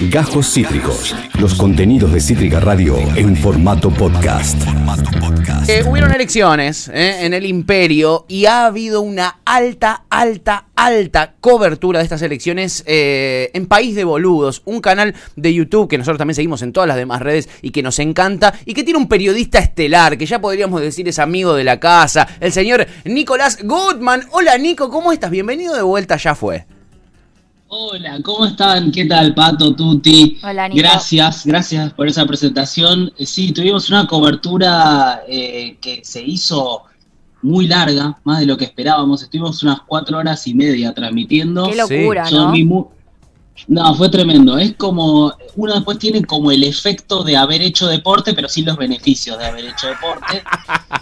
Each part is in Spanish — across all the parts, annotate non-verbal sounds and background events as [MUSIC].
Gajos Cítricos. Los contenidos de Cítrica Radio en formato podcast. Eh, hubieron elecciones eh, en el imperio y ha habido una alta, alta, alta cobertura de estas elecciones eh, en País de Boludos, un canal de YouTube que nosotros también seguimos en todas las demás redes y que nos encanta y que tiene un periodista estelar que ya podríamos decir es amigo de la casa, el señor Nicolás Goodman. Hola Nico, ¿cómo estás? Bienvenido de vuelta, ya fue. Hola, ¿cómo están? ¿Qué tal, Pato, Tuti? Hola, Nico. Gracias, gracias por esa presentación. Eh, Sí, tuvimos una cobertura eh, que se hizo muy larga, más de lo que esperábamos. Estuvimos unas cuatro horas y media transmitiendo. Qué locura, Son ¿no? No, fue tremendo. Es como, uno después tiene como el efecto de haber hecho deporte, pero sin los beneficios de haber hecho deporte. [LAUGHS]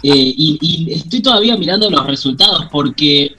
Eh, y, y estoy todavía mirando los resultados porque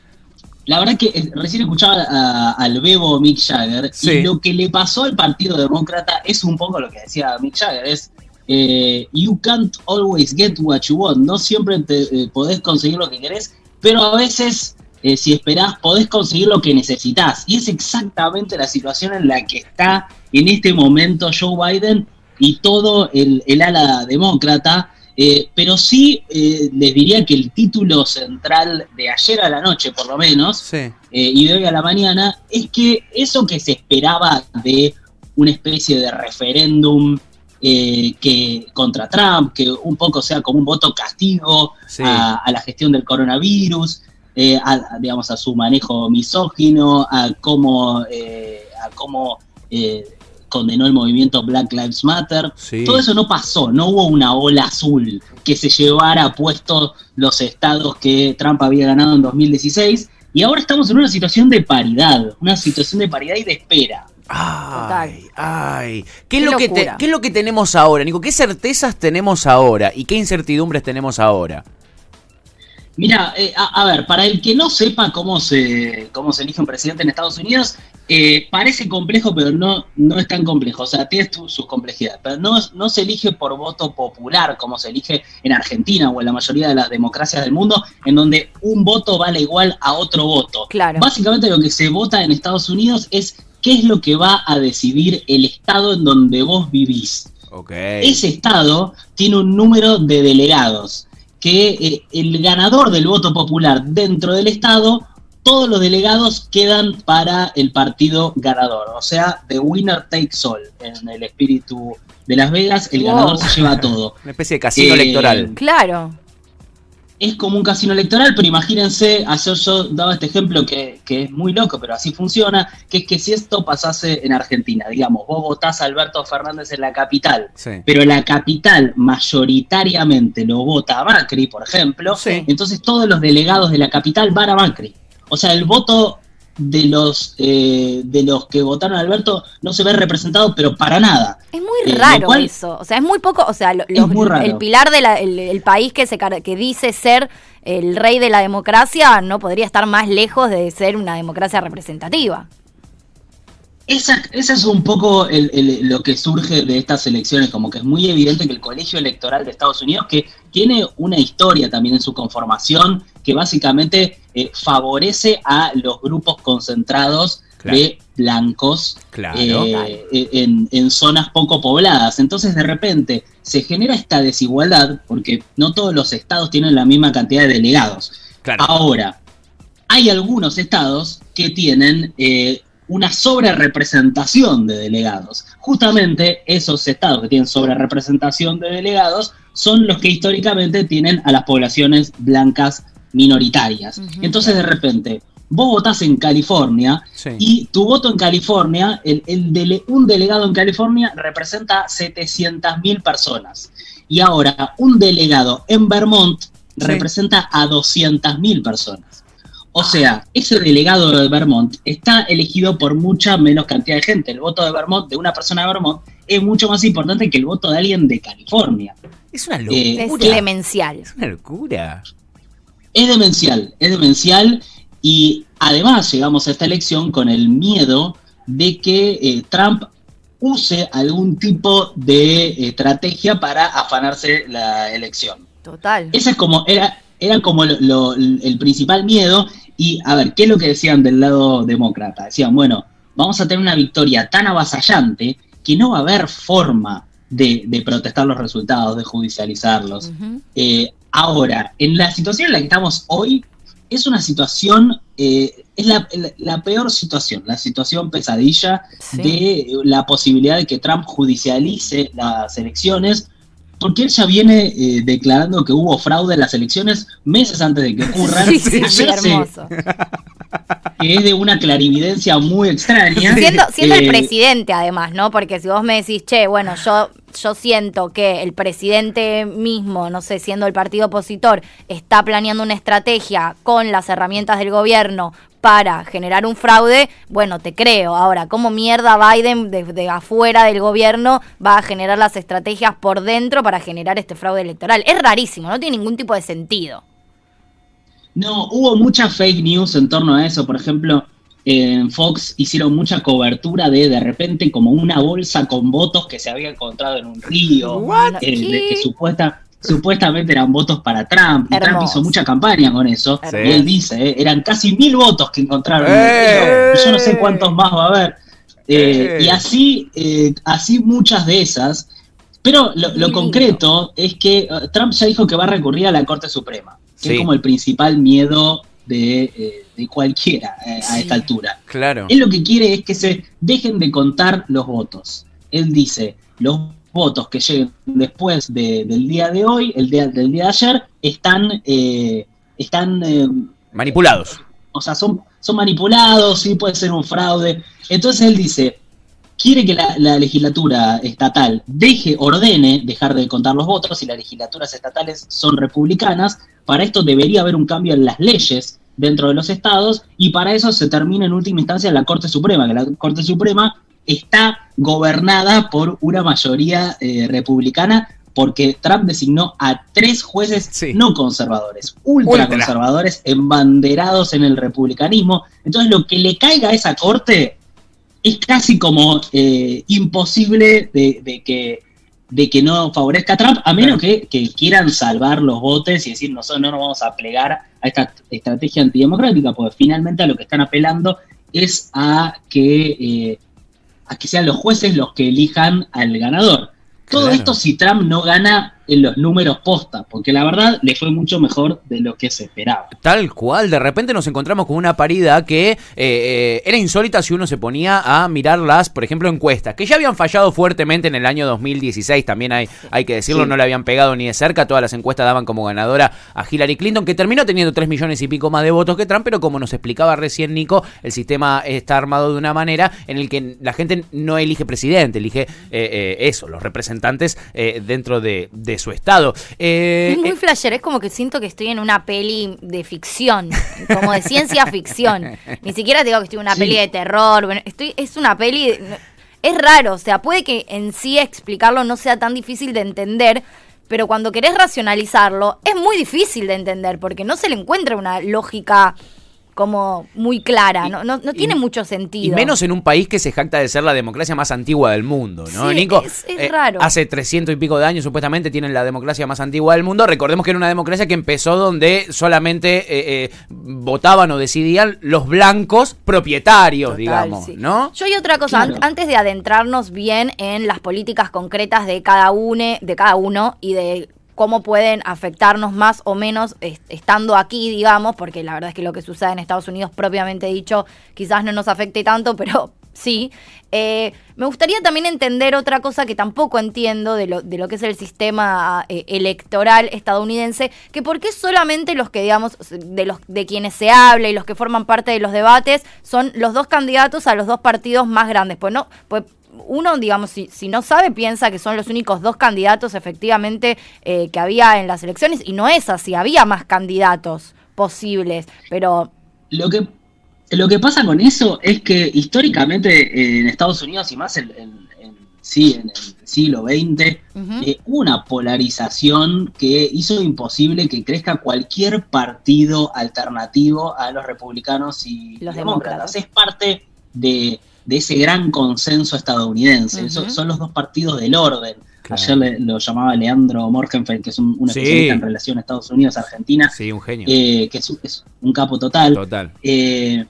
la verdad que eh, recién escuchaba a- al bebo Mick Jagger Sí. y lo que le pasó al Partido Demócrata es un poco lo que decía Mick Jagger, es eh, you can't always get what you want, no siempre te, eh, podés conseguir lo que querés, pero a veces eh, si esperás podés conseguir lo que necesitas y es exactamente la situación en la que está en este momento Joe Biden y todo el, el ala demócrata. Eh, pero sí eh, les diría que el título central de ayer a la noche, por lo menos, Sí. eh, y de hoy a la mañana, es que eso que se esperaba de una especie de referéndum que contra Trump, que un poco sea como un voto castigo Sí. a, a la gestión del coronavirus, a, digamos, a su manejo misógino, a cómo, a cómo eh, condenó el movimiento Black Lives Matter. Sí. Todo eso no pasó, no hubo una ola azul que se llevara a puestos los estados que Trump había ganado en 2016. Y ahora estamos en una situación de paridad, una situación de paridad y de espera. Ay, ay. ¿Qué es, Qué lo que te- locura. ¿Qué es lo que tenemos ahora, Nico? ¿Qué certezas tenemos ahora y qué incertidumbres tenemos ahora? Mira, eh, a, a ver, para el que no sepa cómo se, cómo se elige un presidente en Estados Unidos, eh, parece complejo, pero no, no es tan complejo. O sea, tiene tu- sus complejidades. Pero no, no se elige por voto popular, como se elige en Argentina o en la mayoría de las democracias del mundo, en donde un voto vale igual a otro voto. Claro. Básicamente lo que se vota en Estados Unidos es qué es lo que va a decidir el estado en donde vos vivís. Ok. Ese estado tiene un número de delegados, que eh, el ganador del voto popular dentro del estado, todos los delegados quedan para el partido ganador. O sea, the winner takes all. En el espíritu de Las Vegas, el Wow. ganador se lleva todo. [LAUGHS] Una especie de casino Eh, electoral. Claro. Es como un casino electoral, pero imagínense, ayer yo daba este ejemplo que, que es muy loco, pero así funciona, que es que si esto pasase en Argentina, digamos, vos votás a Alberto Fernández en la capital, Sí. pero la capital mayoritariamente lo vota a Macri, por ejemplo, Sí. entonces todos los delegados de la capital van a Macri. O sea, el voto de los eh, de los que votaron a Alberto no se ve representado, pero para nada. Es muy Eh, raro cual- eso. O sea, es muy poco. O sea, los- el pilar del el, el país que, se, que dice ser el rey de la democracia no podría estar más lejos de ser una democracia representativa. Esa, esa es un poco el- el- lo que surge de estas elecciones, como que es muy evidente que el colegio electoral de Estados Unidos, que tiene una historia también en su conformación, que básicamente eh, favorece a los grupos concentrados Claro. de blancos Claro. eh, en, en zonas poco pobladas. Entonces de repente se genera esta desigualdad, porque no todos los estados tienen la misma cantidad de delegados. Ahora, hay algunos estados que tienen eh, una sobrerepresentación de delegados. Justamente esos estados que tienen sobrerepresentación de delegados son los que históricamente tienen a las poblaciones blancas minoritarias. Entonces, de repente, vos votás en California Sí. y tu voto en California, el, el dele- un delegado en California representa 700.000 personas. Y ahora, un delegado en Vermont representa a 200.000 personas. O sea, ese delegado de Vermont está elegido por mucha menos cantidad de gente. El voto de Vermont, de una persona de Vermont, es mucho más importante que el voto de alguien de California. Es una Eh, Es locura. demencial. Es una locura. Es demencial, es demencial y además llegamos a esta elección con el miedo de que eh, Trump use algún tipo de estrategia para afanarse la elección. Total. Ese es como, era, era como lo- lo- el principal miedo. Y a ver, ¿qué es lo que decían del lado demócrata? Decían, bueno, vamos a tener una victoria tan avasallante que no va a haber forma de, de protestar los resultados, de judicializarlos. Eh, ahora, en la situación en la que estamos hoy, es una situación, eh, es la, la- la peor situación, la situación pesadilla Sí. de la posibilidad de que Trump judicialice las elecciones, porque él ya viene eh, declarando que hubo fraude en las elecciones meses antes de que ocurran. Sí, sí, sí, hermoso. que es de una clarividencia muy extraña. Siendo, siendo el Eh, presidente, además, ¿no? Porque si vos me decís, che, bueno, yo, yo siento que el presidente mismo, no sé, siendo el partido opositor, está planeando una estrategia con las herramientas del gobierno para generar un fraude, bueno, te creo. Ahora, ¿cómo mierda Biden desde afuera del gobierno va a generar las estrategias por dentro para generar este fraude electoral? Es rarísimo, no tiene ningún tipo de sentido. No, hubo mucha fake news en torno a eso. Por ejemplo, en Fox hicieron mucha cobertura de de repente como una bolsa con votos que se había encontrado en un río, eh, de ¿Qué? que supuesta, supuestamente eran votos para Trump. Y Trump hizo mucha campaña con eso. Sí. Y él dice, eh, eran casi mil votos que encontraron ¡Eh! yo no sé cuántos más va a haber. Eh, ¡Eh! y así, eh, así muchas de esas. Pero lo, concreto es que Trump ya dijo que va a recurrir a la Corte Suprema, que Sí. es como el principal miedo de, eh, de cualquiera eh, a Sí. esta altura. Claro. Él lo que quiere es que se dejen de contar los votos. Él dice, los votos que lleguen después de- del día de hoy, el día, del día de ayer, están, eh, están eh, Manipulados. o sea, son, son manipulados, sí puede ser un fraude. Entonces él dice, quiere que la, la legislatura estatal deje, ordene dejar de contar los votos y las legislaturas estatales son republicanas. Para esto debería haber un cambio en las leyes dentro de los estados y para eso se termina en última instancia la Corte Suprema, que la Corte Suprema está gobernada por una mayoría eh, republicana porque Trump designó a tres jueces Sí. no conservadores, ultra, Ultra. conservadores, embanderados en el republicanismo. Entonces lo que le caiga a esa corte es casi como eh, imposible de, de que, de que no favorezca a Trump, a menos que, que quieran salvar los votos y decir nosotros no nos vamos a plegar a esta estrategia antidemocrática, porque finalmente a lo que están apelando es a que, eh, a que sean los jueces los que elijan al ganador. Todo Claro. esto si Trump no gana en los números posta, porque la verdad le fue mucho mejor de lo que se esperaba. Tal cual, de repente nos encontramos con una paridad que eh, eh, era insólita si uno se ponía a mirar las, por ejemplo, encuestas, que ya habían fallado fuertemente en el año 2016, también hay, hay que decirlo, Sí. no le habían pegado ni de cerca, todas las encuestas daban como ganadora a Hillary Clinton, que terminó teniendo 3 millones y pico más de votos que Trump, pero como nos explicaba recién Nico, el sistema está armado de una manera en el que la gente no elige presidente, elige eh, eso, los representantes dentro de, de su estado. Eh, Es muy eh, flasher, es como que siento que estoy en una peli de ficción, como de ciencia ficción. Ni siquiera digo que estoy en una Sí. peli de terror, bueno, estoy, es una peli... de- es raro, o sea, puede que en sí explicarlo no sea tan difícil de entender, pero cuando querés racionalizarlo es muy difícil de entender, porque no se le encuentra una lógica como muy clara, no, no, no tiene mucho sentido. Y menos en un país que se jacta de ser la democracia más antigua del mundo, ¿no, Sí, Nico? es- es raro. Hace 300 y pico de años supuestamente tienen la democracia más antigua del mundo. Recordemos que era una democracia que empezó donde solamente eh, eh, votaban o decidían los blancos propietarios, Total, digamos, sí. ¿no? Yo hay otra cosa, Claro. an- antes de adentrarnos bien en las políticas concretas de cada uno, de cada uno y de cómo pueden afectarnos más o menos est- estando aquí, digamos, porque la verdad es que lo que sucede en Estados Unidos propiamente dicho quizás no nos afecte tanto, [LAUGHS] pero sí. Eh, me gustaría también entender otra cosa que tampoco entiendo de lo, de lo que es el sistema eh, electoral estadounidense, que por qué solamente los que, digamos, de los de quienes se habla y los que forman parte de los debates son los dos candidatos a los dos partidos más grandes. Pues no, pues uno, digamos, si, si no sabe, piensa que son los únicos dos candidatos efectivamente eh, que había en las elecciones, y no es así, había más candidatos posibles, pero Lo que, lo que pasa con eso es que históricamente en Estados Unidos y más en, en- en- sí, en el siglo XX, Ujú. eh, una polarización que hizo imposible que crezca cualquier partido alternativo a los republicanos y Los demócratas. demócratas. Es parte de, de ese gran consenso estadounidense. Ujú. Son- son los dos partidos del orden. Claro. Ayer le- lo llamaba Leandro Morgenfeld, que es un, un Sí. especialista en relación Estados Unidos-Argentina, Sí, un genio. eh, que es, un- es un capo total. Total. Eh,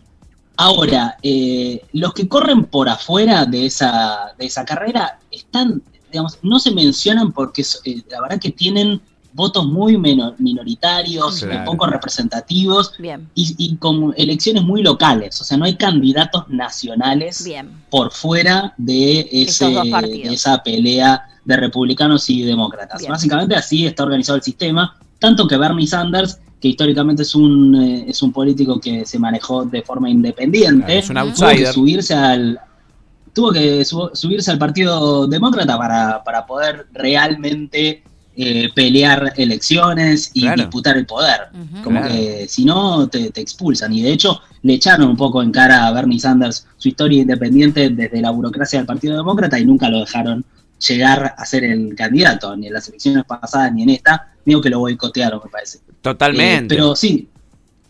Ahora, eh, los que corren por afuera de esa, de esa carrera están, digamos, no se mencionan porque eh, la verdad que tienen votos muy minoritarios, Claro. poco representativos Bien, y, y con elecciones muy locales. O sea, no hay candidatos nacionales bien. por fuera de, ese, esa pelea de republicanos y demócratas. Bien. Básicamente así está organizado el sistema, tanto que Bernie Sanders, que históricamente es un, eh, es un político que se manejó de forma independiente, Claro, es un tuvo que subirse al tuvo que su- subirse al Partido Demócrata para, para poder realmente eh, pelear elecciones y Claro. disputar el poder. Como Claro. que si no, te, te expulsan. Y de hecho, le echaron un poco en cara a Bernie Sanders su historia independiente desde la burocracia del Partido Demócrata y nunca lo dejaron llegar a ser el candidato, ni en las elecciones pasadas ni en esta. Digo que lo boicotearon, me parece. Totalmente. Eh, pero sí,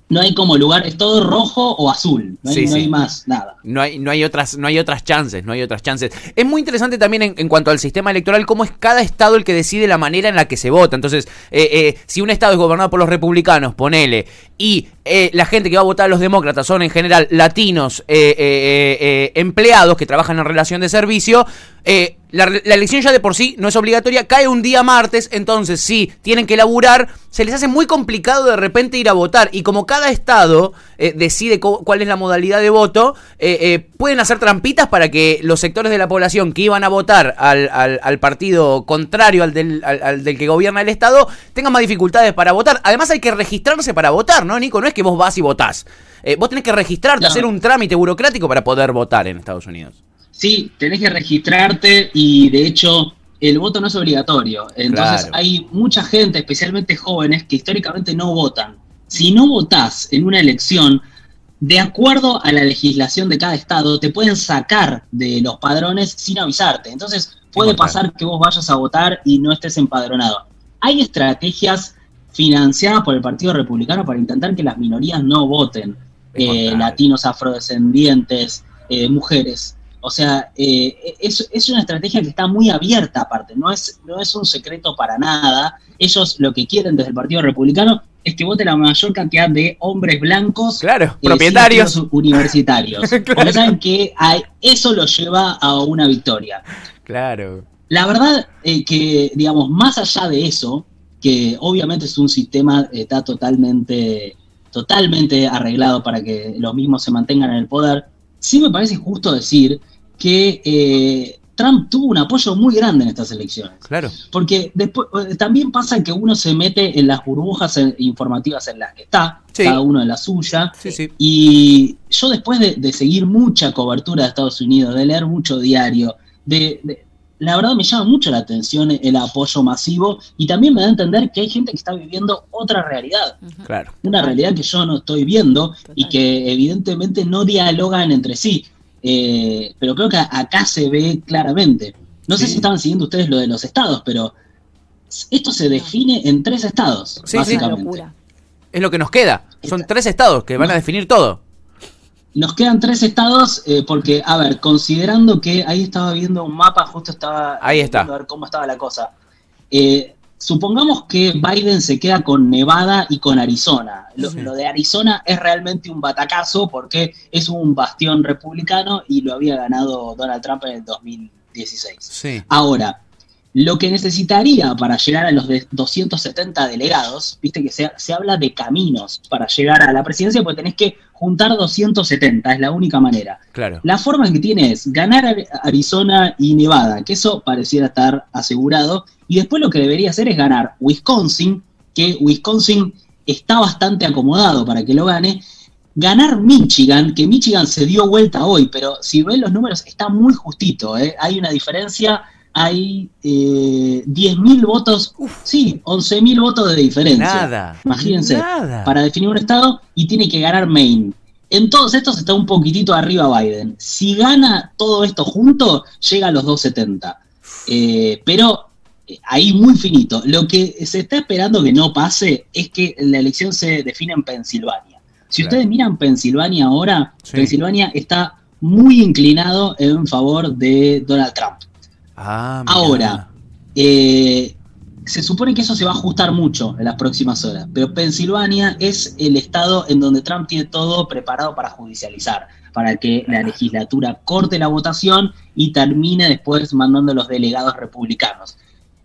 no hay como lugar, es todo rojo o azul. No hay, Sí, no sí. hay más nada. No hay, no hay otras, no hay otras chances, no hay otras chances. Es muy interesante también en, en cuanto al sistema electoral, cómo es cada estado el que decide la manera en la que se vota. Entonces, eh, eh, si un estado es gobernado por los republicanos, ponele, y eh, la gente que va a votar a los demócratas son en general latinos, eh, eh, empleados que trabajan en relación de servicio, eh, la, la elección ya de por sí no es obligatoria, cae un día martes, entonces si tienen que laburar, se les hace muy complicado de repente ir a votar. Y como cada estado eh, decide cuál es la modalidad de voto, eh, eh, pueden hacer trampitas para que los sectores de la población que iban a votar al, al- al partido contrario al del, al- del que gobierna el estado tengan más dificultades para votar. Además hay que registrarse para votar, ¿no, Nico? No es que vos vas y votás. Vos tenés que registrarte, hacer un trámite burocrático para poder votar en Estados Unidos. Sí, tenés que registrarte y de hecho el voto no es obligatorio. Entonces Claro. hay mucha gente, especialmente jóvenes, que históricamente no votan. Si no votás en una elección, de acuerdo a la legislación de cada estado, te pueden sacar de los padrones sin avisarte. Entonces puede pasar que vos vayas a votar y no estés empadronado. Hay estrategias financiadas por el Partido Republicano para intentar que las minorías no voten. Eh, latinos, afrodescendientes, eh, mujeres. O sea, eh, es, es una estrategia que está muy abierta aparte, no es, no es un secreto para nada. Ellos lo que quieren desde el Partido Republicano es que vote la mayor cantidad de hombres blancos Claro, eh, propietarios. universitarios. [LAUGHS] Claro. Porque saben que eso los lleva a una victoria. Claro. La verdad eh, que, digamos, más allá de eso, que obviamente es un sistema eh, está totalmente, totalmente arreglado para que los mismos se mantengan en el poder, sí me parece justo decir que eh, Trump tuvo un apoyo muy grande en estas elecciones. Claro. Porque después eh, también pasa que uno se mete en las burbujas eh, informativas en las que está, Sí. cada uno en la suya, Sí, sí. y yo después de, de seguir mucha cobertura de Estados Unidos, de leer mucho diario, de, de- la verdad me llama mucho la atención el apoyo masivo y también me da a entender que hay gente que está viviendo otra realidad. Claro. una realidad que yo no estoy viendo y que evidentemente no dialogan entre sí. Eh, pero creo que acá se ve claramente. No sé Sí. si estaban siguiendo ustedes lo de los estados, pero esto se define en tres estados, Sí, sí. Básicamente. locura. Es lo que nos queda. Son tres estados que van a definir todo. Nos quedan tres estados eh, porque, a ver, considerando que ahí estaba viendo un mapa, justo estaba Ahí está. a ver cómo estaba la cosa. Eh, supongamos que Biden se queda con Nevada y con Arizona. Lo, Sí. lo de Arizona es realmente un batacazo porque es un bastión republicano y lo había ganado Donald Trump en el 2016. Sí. Ahora, lo que necesitaría para llegar a los de 270 delegados, viste que se, se habla de caminos para llegar a la presidencia, porque tenés que juntar 270, es la única manera. Claro. La forma que tiene es ganar Ari- Arizona y Nevada, que eso pareciera estar asegurado, y después lo que debería hacer es ganar Wisconsin, que Wisconsin está bastante acomodado para que lo gane, ganar Michigan, que Michigan se dio vuelta hoy, pero si ven los números está muy justito, ¿eh? hay una diferencia, hay eh, 10.000 votos, sí, 11.000 votos de diferencia. Nada. Imagínense, Nada. para definir un estado y tiene que ganar Maine. En todos estos está un poquitito arriba Biden. Si gana todo esto junto, llega a los 270. Eh, pero ahí muy finito. Lo que se está esperando que no pase es que la elección se define en Pensilvania. Si Claro. ustedes miran Pensilvania ahora, Sí. Pensilvania está muy inclinado en favor de Donald Trump. Ah. Ahora, eh, se supone que eso se va a ajustar mucho en las próximas horas, pero Pensilvania es el estado en donde Trump tiene todo preparado para judicializar, para que la legislatura corte la votación y termine después mandando a los delegados republicanos.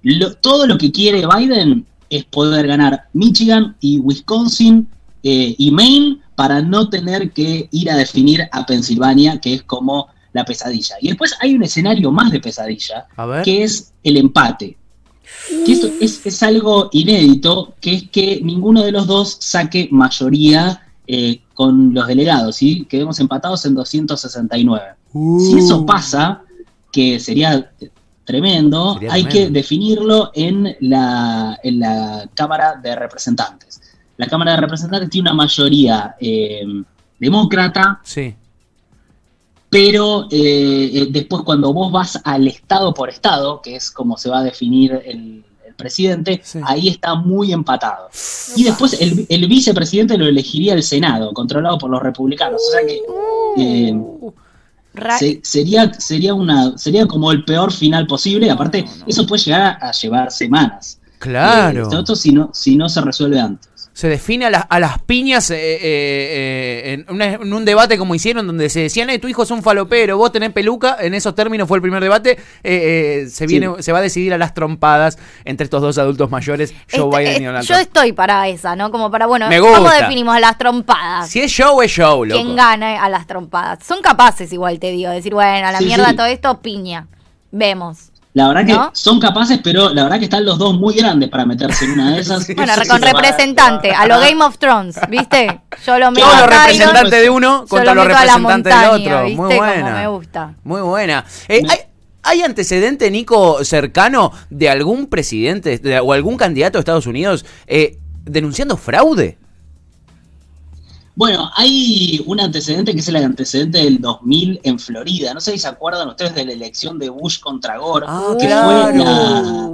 Lo- todo lo que quiere Biden es poder ganar Michigan y Wisconsin eh, y Maine para no tener que ir a definir a Pensilvania, que es como la pesadilla. Y después hay un escenario más de pesadilla, que es el empate. Que esto es, es algo inédito, que es que ninguno de los dos saque mayoría eh, con los delegados, ¿sí? Quedemos empatados en 269. Si eso pasa, que sería tremendo, Sería hay tremendo. que definirlo en la, en la Cámara de Representantes. La Cámara de Representantes tiene una mayoría eh, demócrata, Sí. pero eh, eh, después cuando vos vas al estado por estado, que es como se va a definir el, el presidente, Sí. ahí está muy empatado. Y después el, el vicepresidente lo elegiría el Senado, controlado por los republicanos. O sea que eh, Ra- se- sería, sería, una, sería como el peor final posible. aparte, eso puede llegar a, a llevar semanas. Claro. Eh, sobre todo si no, si no se resuelve antes. Se define a, las- a las piñas eh, eh, eh, en, una- en un debate como hicieron, donde se decían, eh, tu hijo es un falopero, vos tenés peluca, en esos términos fue el primer debate, eh, eh, se, Sí. viene, se va a decidir a las trompadas entre estos dos adultos mayores, Joe Este, Biden y Donald yo Trump. estoy para esa, ¿no? Como para, bueno, Me ¿cómo definimos a las trompadas? Si es show, es show, loco. ¿Quién gana a las trompadas? Son capaces, igual te digo, de decir, bueno, a la Sí, mierda sí. todo esto, piña. Vemos. La verdad que ¿No? son capaces, pero la verdad que están los dos muy grandes para meterse en una de esas. [LAUGHS] Bueno, Sí, con va- representante, a lo Game of Thrones, ¿viste? Yo lo meto Todos los representantes de uno contra lo los representantes del otro. ¿viste? Muy Como buena. me gusta. Muy buena. Eh, ¿hay, hay antecedente, Nico, cercano de algún presidente de- o algún candidato de Estados Unidos eh, denunciando fraude? Bueno, hay un antecedente que es el antecedente del 2000 en Florida. No sé si se acuerdan ustedes de la elección de Bush contra Gore, Ah, que claro. fue la,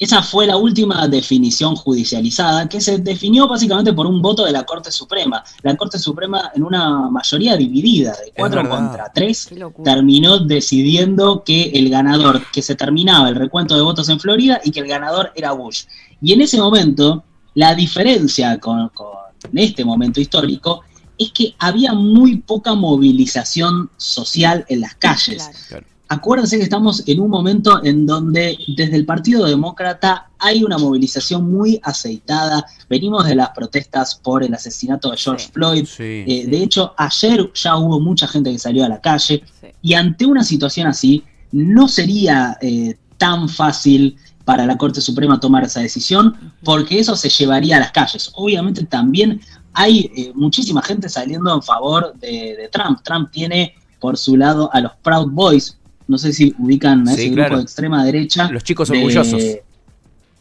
esa fue la última definición judicializada, que se definió básicamente por un voto de la Corte Suprema. La Corte Suprema, en una mayoría dividida, de cuatro verdad. contra tres, Qué locura. terminó decidiendo que el ganador, que se terminaba el recuento de votos en Florida y que el ganador era Bush. Y en ese momento, la diferencia con, con este momento histórico es que había muy poca movilización social en las calles. Claro. Acuérdense que estamos en un momento en donde desde el Partido Demócrata hay una movilización muy aceitada. Venimos de las protestas por el asesinato de George Sí. Floyd. Sí. Eh, de hecho, ayer ya hubo mucha gente que salió a la calle. Sí. Y ante una situación así, no sería eh, tan fácil para la Corte Suprema tomar esa decisión, porque eso se llevaría a las calles. Obviamente también hay eh, muchísima gente saliendo en favor de, de Trump. Trump tiene por su lado a los Proud Boys, no sé si ubican a Sí, ese claro. grupo de extrema derecha. Los chicos de- orgullosos.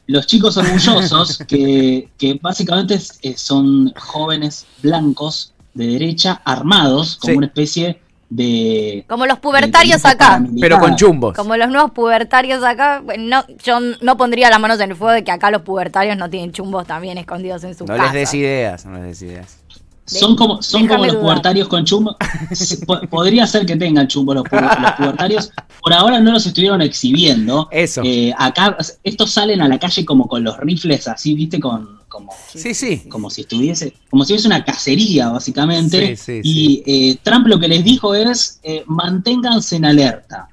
Los chicos orgullosos, [LAUGHS] que, que básicamente eh, son jóvenes blancos de derecha armados como Sí. una especie de... Como los pubertarios acá. Pero con chumbos. Como los nuevos pubertarios acá, bueno, no, yo no pondría las manos en el fuego de que acá los pubertarios no tienen chumbos también escondidos en su No casa. les des ideas, no les des ideas. Son como, son como los dudar. pubertarios con chumbo. [LAUGHS] Podría ser que tengan chumbo los, pu- los pubertarios. Por ahora no los estuvieron exhibiendo. Eso. Eh, acá, estos salen a la calle como con los rifles así, viste, con, como, Sí, sí. como si estuviese, como si hubiese una cacería, básicamente. Sí, sí, y eh, Trump lo que les dijo es eh, manténganse en alerta.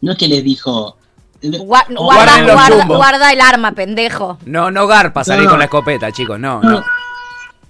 No es que les dijo. Gua- guarda, el arma, pendejo. No, no garpa salir No. con la escopeta, chicos, no, No, no.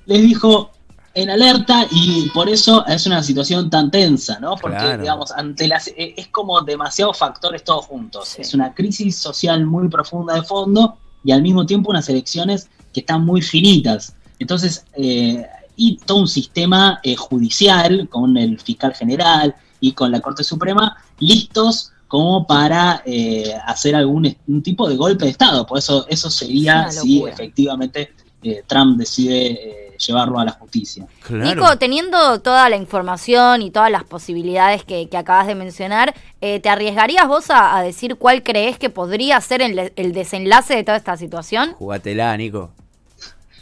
Les dijo en alerta y por eso es una situación tan tensa, ¿no? Porque, Claro. digamos, ante las, eh, es como demasiados factores todos juntos. Sí. Es una crisis social muy profunda de fondo y al mismo tiempo unas elecciones que están muy finitas. Entonces, eh, y todo un sistema eh, judicial con el fiscal general y con la Corte Suprema listos como para eh, hacer algún un tipo de golpe de Estado. Por eso eso Es sería si efectivamente efectivamente Trump decide eh, llevarlo a la justicia. Claro. Nico, teniendo toda la información y todas las posibilidades que, que acabas de mencionar, eh, ¿te arriesgarías vos a, a decir cuál crees que podría ser el, el desenlace de toda esta situación? Jugatela, Nico.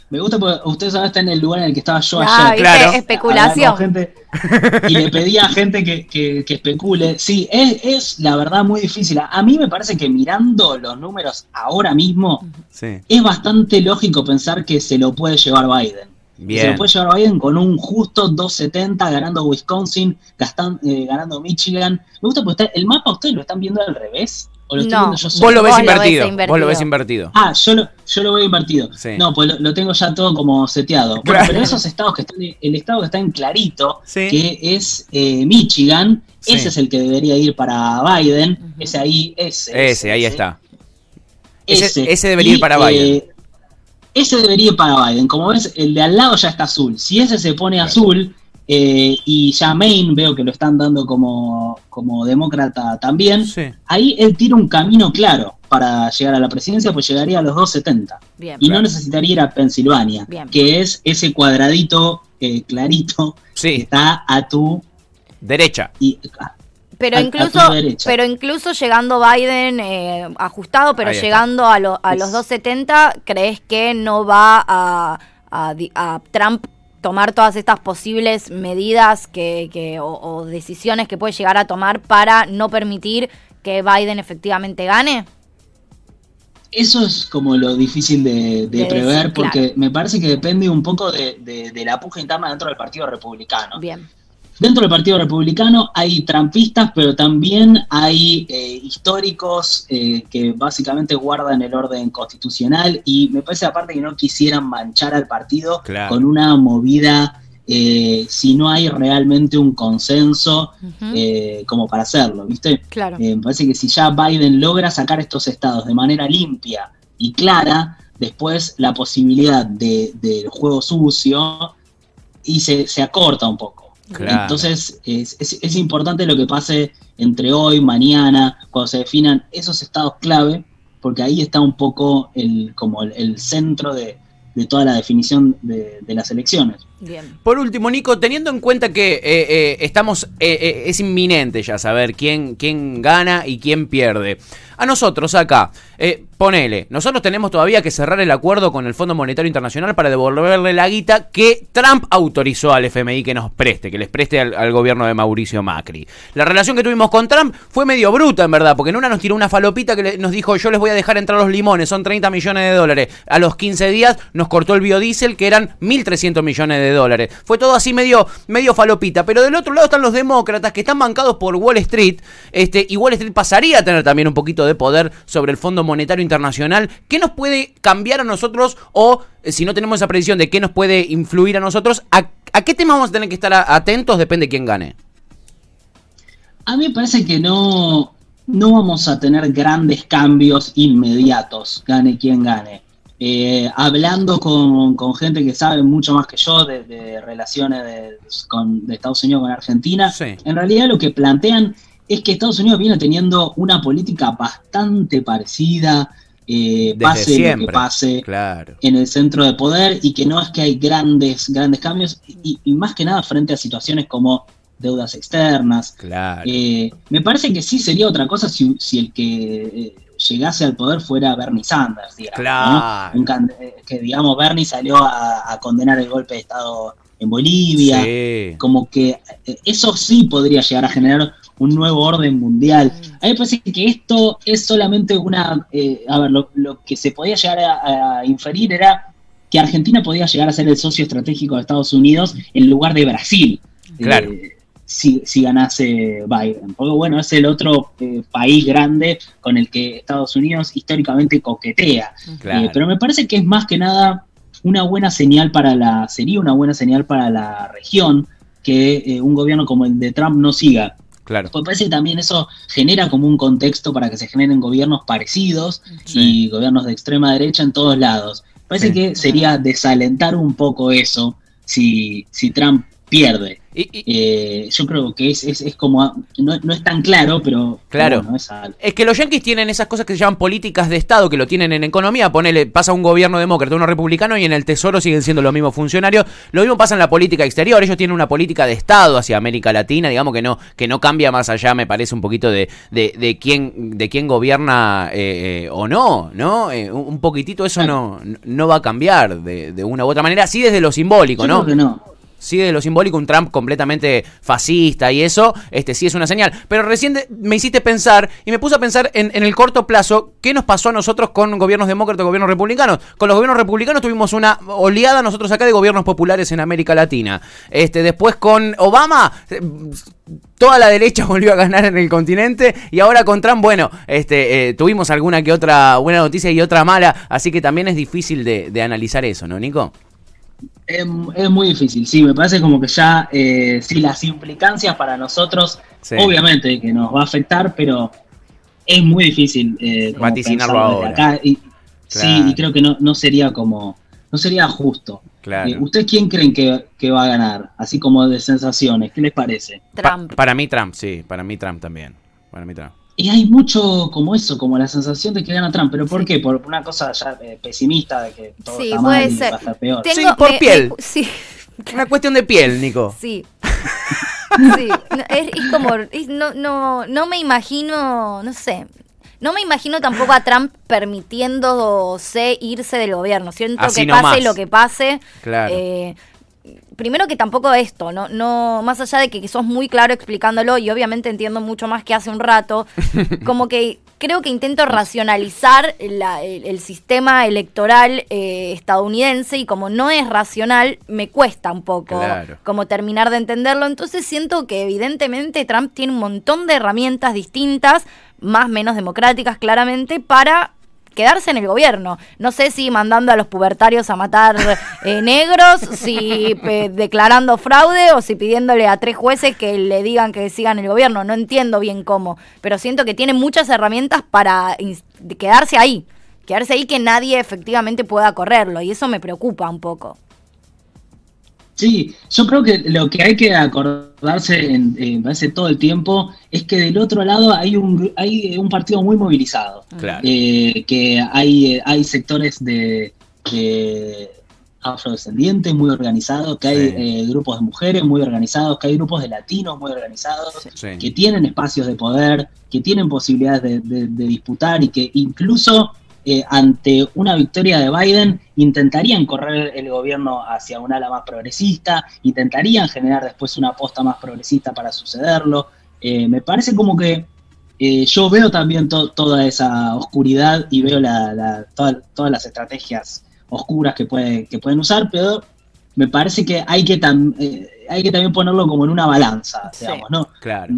Me gusta porque ustedes ahora están en el lugar en el que estaba yo Ah, ayer. Claro. Especulación. Gente y le pedía a gente que, que- que especule. Sí, es, es la verdad muy difícil. A mí me parece que mirando los números ahora mismo, Sí. es bastante lógico pensar que se lo puede llevar Biden. Se lo puede llevar Biden con un justo 270 ganando Wisconsin, gastan- eh, ganando Michigan. Me gusta porque está- el mapa ustedes lo están viendo al revés. ¿O lo estoy No. viendo yo solo? Vos lo ves Vos lo ves invertido. Vos lo ves invertido. Ah, yo lo, yo lo veo invertido. Sí. No, pues lo, lo tengo ya todo como seteado. Bueno, pero esos estados que están, el estado que está en clarito, Sí. que es eh, Michigan, Sí. ese es el que debería ir para Biden. Ese ahí, ese. Ese, ahí ese. está. Ese- ese debería ir para Biden. Ese debería ir para Biden. Como ves, el de al lado ya está azul. Si ese se pone azul, eh, y ya Maine veo que lo están dando como, como demócrata también, Sí. ahí él tira un camino claro para llegar a la presidencia, pues llegaría a los 270. Bien. Y Claro. no necesitaría ir a Pensilvania, Bien. que es ese cuadradito eh, clarito que está a tu... Derecha. Y, Pero a- a incluso, tu derecha. pero incluso llegando Biden eh, ajustado, pero Ahí está. llegando a, lo- a los Es- 270, ¿crees que no va a, a Trump tomar todas estas posibles medidas que, que- o, o decisiones que puede llegar a tomar para no permitir que Biden efectivamente gane? Eso es como lo difícil de, de De prever, decir, porque claro. me parece que depende un poco de, de- de la puja interna dentro del Partido Republicano. Bien, Dentro del Partido Republicano hay trampistas, pero también hay eh, históricos eh, que básicamente guardan el orden constitucional y me parece aparte que no quisieran manchar al partido Claro. con una movida eh, si no hay realmente un consenso eh, como para hacerlo, ¿viste? claro. Eh, me parece que si ya Biden logra sacar estos estados de manera limpia y clara, después la posibilidad de- del juego sucio y se, se acorta un poco. Entonces es, es- es importante lo que pase entre hoy, mañana, cuando se definan esos estados clave, porque ahí está un poco el, como el, el centro de, de toda la definición de, de las elecciones. Bien. Por último, Nico, teniendo en cuenta que eh, eh, estamos, eh, eh, es inminente ya saber quién, quién gana y quién pierde. A nosotros acá, ponele, nosotros tenemos todavía que cerrar el acuerdo con el Fondo Monetario Internacional para devolverle la guita que Trump autorizó al FMI que nos preste, que les preste al, al gobierno de Mauricio Macri. La relación que tuvimos con Trump fue medio bruta, en verdad, porque en una nos tiró una falopita que le- nos dijo yo les voy a dejar entrar los limones, son 30 millones de dólares. A los 15 días nos cortó el biodiesel que eran 1.300 millones de dólares. Fue todo así medio, medio falopita. Pero del otro lado están los demócratas que están bancados por Wall Street. Este, y Wall Street pasaría a tener también un poquito de poder sobre el Fondo Monetario Internacional. ¿Qué nos puede cambiar a nosotros? O eh, si no tenemos esa predicción de qué nos puede influir a nosotros, ¿a, qué tema vamos a tener que estar atentos? Depende de quién gane. A mí me parece que no, no vamos a tener grandes cambios inmediatos, gane quien gane. Eh, hablando con, con gente que sabe mucho más que yo de, de relaciones de, con, de Estados Unidos con Argentina, Sí. en realidad lo que plantean es que Estados Unidos viene teniendo una política bastante parecida, eh, pase lo siempre. que pase Claro. en el centro de poder y que no es que hay grandes, grandes cambios y, y más que nada frente a situaciones como deudas externas, Claro. eh, me parece que sí sería otra cosa si, si el que eh, llegase al poder fuera Bernie Sanders, digamos. Claro. ¿no? Un que, digamos, Bernie salió a, a condenar el golpe de Estado en Bolivia. Sí. Como que eh, eso sí podría llegar a generar un nuevo orden mundial. A mí me parece que esto es solamente una... eh, a ver, lo, lo que se podía llegar a, a inferir era que Argentina podía llegar a ser el socio estratégico de Estados Unidos en lugar de Brasil. Claro. Eh, si, si ganase Biden. Porque bueno, es el otro eh, país grande con el que Estados Unidos históricamente coquetea. Claro. Eh, pero me parece que es más que nada una buena señal para la, sería una buena señal para la región que eh, un gobierno como el de Trump no siga. Claro. Pues parece que también eso genera como un contexto para que se generen gobiernos parecidos Sí. y gobiernos de extrema derecha en todos lados. Parece Sí. que sería desalentar un poco eso si, si Trump pierde. Y- y- Eh, yo creo que es, es, es como, no, no es tan claro, pero Claro. bueno, es. Es que los yanquis tienen esas cosas que se llaman políticas de Estado, que lo tienen en economía. Ponele, pasa un gobierno demócrata, uno republicano, y en el Tesoro siguen siendo los mismos funcionarios. Lo mismo pasa en la política exterior. Ellos tienen una política de Estado hacia América Latina, digamos que no, que no cambia más allá, me parece, un poquito de, de, de quién, de quién gobierna eh, eh, o no, ¿no? Eh, un un poquitito eso no, no va a cambiar de, de una u otra manera. Sí desde lo simbólico, Yo ¿no? creo que no. Sí, de lo simbólico, un Trump completamente fascista y eso, este sí es una señal. Pero recién me hiciste pensar y me puse a pensar en, en el corto plazo, ¿qué nos pasó a nosotros con gobiernos demócratas gobiernos republicanos? Con los gobiernos republicanos tuvimos una oleada nosotros acá de gobiernos populares en América Latina. Este, después con Obama, toda la derecha [LAUGHS] volvió a ganar en el continente y ahora con Trump, bueno, este, eh, tuvimos alguna que otra buena noticia y otra mala, así que también es difícil de, de analizar eso, ¿no, Nico? Es, es muy difícil, sí, me parece como que ya, eh, sí, las implicancias para nosotros, Sí. obviamente que nos va a afectar, pero es muy difícil eh, Vaticinarlo ahora. acá. Y, Claro. Sí, y creo que no, no sería como, no sería justo. Claro. Eh, ¿Ustedes quién creen que, que va a ganar? Así como de sensaciones, ¿qué les parece? Pa- Trump. para mí Trump, sí, para mí Trump también. Para mí Trump. Y hay mucho como eso, como la sensación de que gana Trump, pero ¿por qué? Por una cosa ya eh, pesimista de que todo Sí, está puede mal y ser. va a estar peor. Tengo- Sí, por piel. sí, [LAUGHS] Una cuestión de piel, Nico. sí. [LAUGHS] Sí, no, es, es como, es- no, no, no me imagino, no sé, no me imagino tampoco a Trump permitiéndose irse del gobierno. Siento Así que nomás. pase lo que pase. Claro. eh, primero que tampoco esto, no, no, más allá de que sos muy claro explicándolo y obviamente entiendo mucho más que hace un rato, [LAUGHS] como que creo que intento racionalizar la- el, el sistema electoral eh, estadounidense y como no es racional, me cuesta un poco Claro. como terminar de entenderlo. Entonces siento que evidentemente Trump tiene un montón de herramientas distintas, más menos democráticas claramente, para quedarse en el gobierno. No sé si mandando a los pubertarios a matar eh, negros, si declarando fraude o si pidiéndole a tres jueces que le digan que sigan el gobierno. No entiendo bien cómo, pero siento que tiene muchas herramientas para quedarse ahí. Quedarse ahí que nadie efectivamente pueda correrlo y eso me preocupa un poco. Sí, yo creo que lo que hay que acordarse, en, eh, me parece todo el tiempo, es que del otro lado hay un, gru- hay un partido muy movilizado. Claro. Eh, que hay, eh, hay sectores de, de afrodescendientes muy organizados, que hay Sí. eh, grupos de mujeres muy organizados, que hay grupos de latinos muy organizados, Sí. que tienen espacios de poder, que tienen posibilidades de, de- de disputar y que incluso eh, ante una victoria de Biden intentarían correr el gobierno hacia un ala más progresista, intentarían generar después una aposta más progresista para sucederlo. Eh, me parece como que eh, yo veo también to- toda esa oscuridad y veo la- la- toda- todas las estrategias oscuras que, puede, que pueden usar, pero me parece que hay que, tam- eh, hay que también ponerlo como en una balanza, Sí. digamos, ¿no? Claro.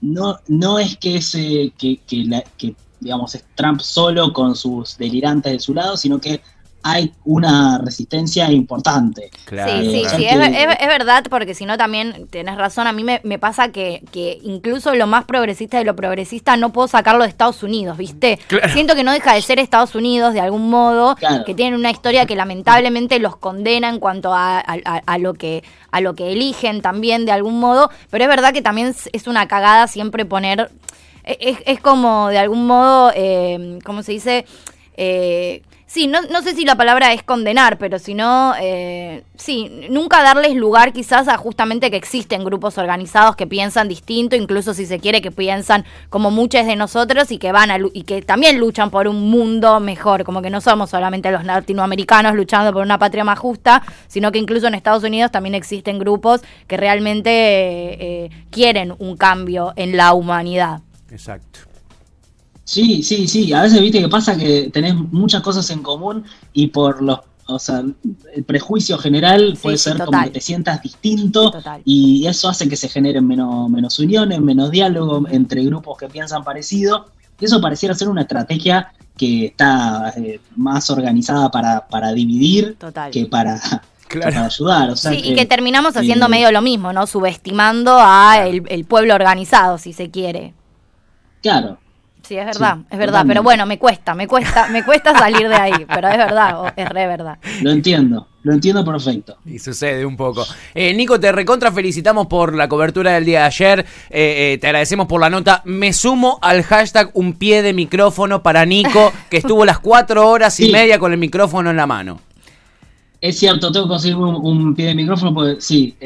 no, no es que, ese, que, que, la- que, digamos, es Trump solo con sus delirantes de su lado, sino que hay una resistencia importante. Claro. Sí, sí, claro. sí, es, ver- es- es verdad, porque si no también tenés razón, a mí me, me pasa que, que incluso lo más progresista de lo progresista no puedo sacarlo de Estados Unidos, ¿viste? Claro. Siento que no deja de ser Estados Unidos de algún modo, Claro. que tienen una historia que lamentablemente los condena en cuanto a, a- a- a lo que a lo que eligen también de algún modo, pero es verdad que también es- una cagada siempre poner, es, es como de algún modo, eh, ¿cómo se dice? Eh, sí, no, no sé si la palabra es condenar, pero si no, eh, sí, nunca darles lugar quizás a justamente que existen grupos organizados que piensan distinto, incluso si se quiere que piensan como muchos de nosotros y que van a y que también luchan por un mundo mejor, como que no somos solamente los latinoamericanos luchando por una patria más justa, sino que incluso en Estados Unidos también existen grupos que realmente eh, eh, quieren un cambio en la humanidad. Exacto. Sí, sí, sí. A veces viste que pasa que tenés muchas cosas en común y por los, o sea, el prejuicio general Sí, puede sí, ser como que te sientas distinto Total. y eso hace que se generen menos, menos uniones, menos diálogo entre grupos que piensan parecido. Y eso pareciera ser una estrategia que está eh, más organizada para, para dividir Total. que para, ayudar. O sea Sí, y que terminamos haciendo eh, medio lo mismo, ¿no? Subestimando a el, el pueblo organizado, si se quiere. Claro, Sí, es verdad, Sí, es verdad. totalmente. Pero bueno, me cuesta, me cuesta, me cuesta salir de ahí. Pero es verdad, es re verdad. Lo entiendo, lo entiendo perfecto. Y sucede un poco. Eh, Nico, te recontra felicitamos por la cobertura del día de ayer. Eh, eh, te agradecemos por la nota. Me sumo al hashtag un pie de micrófono para Nico, que estuvo las cuatro horas y Sí. media con el micrófono en la mano. Es cierto, tengo que conseguir un, un pie de micrófono porque sí.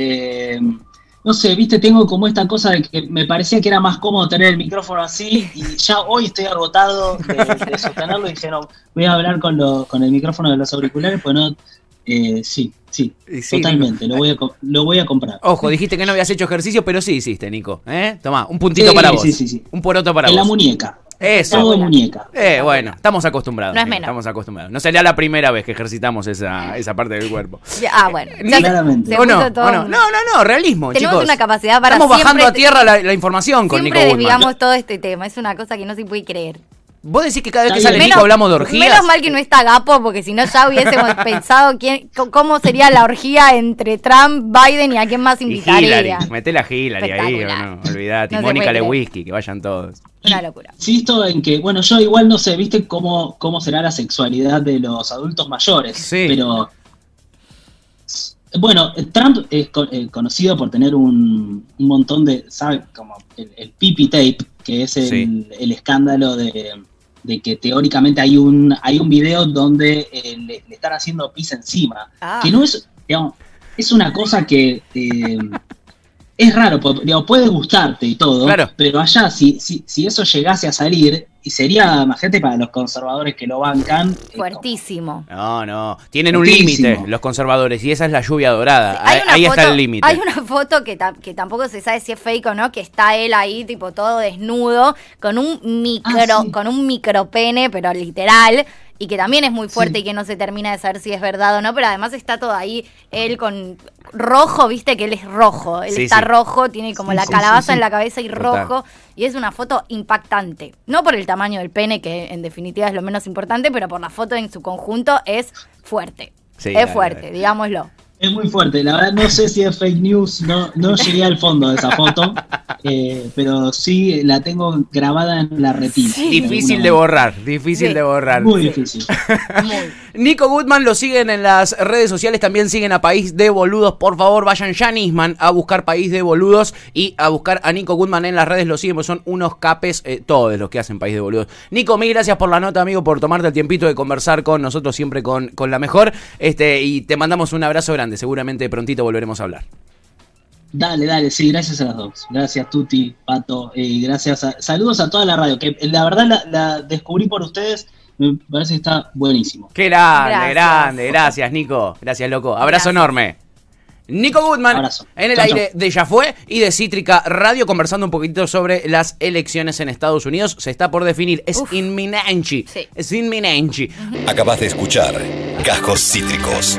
No sé, viste, tengo como esta cosa de que me parecía que era más cómodo tener el micrófono así y ya hoy estoy agotado de, de sostenerlo y dije, no, voy a hablar con, lo, con el micrófono de los auriculares, pues no, eh, sí, sí, totalmente, lo voy, a, lo voy a comprar. Ojo, dijiste que no habías hecho ejercicio, pero sí hiciste, Nico. ¿eh? Tomá, un puntito Sí, para vos. sí, sí, sí. Un poroto para en la vos. muñeca, Eso. todo de muñeca. Eh, bueno, estamos acostumbrados. No es menos. Estamos acostumbrados. No sería la primera vez que ejercitamos esa, esa parte del cuerpo. Ah, bueno. Se- Claramente. se ¿O no? puso todo ¿O no? no, no, no, realismo, Tenemos chicos. una capacidad para Estamos bajando siempre- a tierra la, la información con Nico Goodman. desviamos todo este tema. Es una cosa que no se puede creer. Vos decís que cada vez que sale. Nico hablamos de orgías. menos mal que no está Gapo, porque si no ya hubiésemos [LAUGHS] pensado quién, cómo sería la orgía entre Trump, Biden y a quién más Y invitaría. Hillary, metela a Hillary ahí, o no, olvidate. No y Mónica. Lewinsky, que vayan todos. Una locura. Insisto en que, bueno, yo igual no sé, viste cómo, cómo será la sexualidad de los adultos mayores, Sí. pero bueno, Trump es eh, conocido por tener un, un montón de, ¿sabe? Como el, el pipi tape, que es el, Sí. el escándalo de, de que teóricamente hay un hay un video donde eh, le, le están haciendo pis encima, Ah. que no es, digamos, es una cosa que eh, es raro, digamos, puede gustarte y todo, Claro. pero allá si, si, si eso llegase a salir, y sería más gente para los conservadores que lo bancan. como- Fuertísimo. No, no. Tienen un límite los conservadores y esa es la lluvia dorada. Hay ahí ahí está foto- el límite. Hay una foto que, ta- que tampoco se sabe si es fake o no, que está él ahí, tipo todo desnudo, con un micro, Ah, sí. con un micropene, pero literal, y que también es muy fuerte Sí. y que no se termina de saber si es verdad o no, pero además está todo ahí, él con rojo, viste que él es rojo, él Sí, está sí. rojo, tiene como la calabaza en la cabeza y rojo, y es una foto impactante. No por el tamaño del pene, que en definitiva es lo menos importante, pero por la foto en su conjunto es fuerte. Es dale, fuerte, dale. digámoslo. Es muy fuerte, la verdad no sé si es fake news, no, no llegué al fondo de esa foto, [LAUGHS] eh, pero sí la tengo grabada en la retina. Difícil de borrar, difícil Sí. de borrar. Muy difícil. Muy. [LAUGHS] Nico Goodman lo siguen en las redes sociales, también siguen a País de Boludos. Por favor, vayan ya Nisman a buscar País de Boludos y a buscar a Nico Goodman en las redes. Lo siguen, porque son unos capes eh, todos los que hacen País de Boludos. Nico, mil gracias por la nota, amigo, por tomarte el tiempito de conversar con nosotros siempre con, con la mejor. Este, y te mandamos un abrazo grande. Seguramente prontito volveremos a hablar. Dale, dale, sí, gracias a las dos. Gracias Tuti, Pato, y gracias a, saludos a toda la radio, que la verdad la, la descubrí por ustedes, me parece que está buenísimo. Qué grande, Gracias. grande. Gracias, Nico. Gracias, loco. Abrazo Gracias. enorme. Nico Goodman Abrazo. en el Chau, aire de Ya Fue y de Cítrica Radio conversando un poquito sobre las elecciones en Estados Unidos. Se está por definir, es Uf. inminente. Sí. Es inminente. Acabas de escuchar Cajos Cítricos.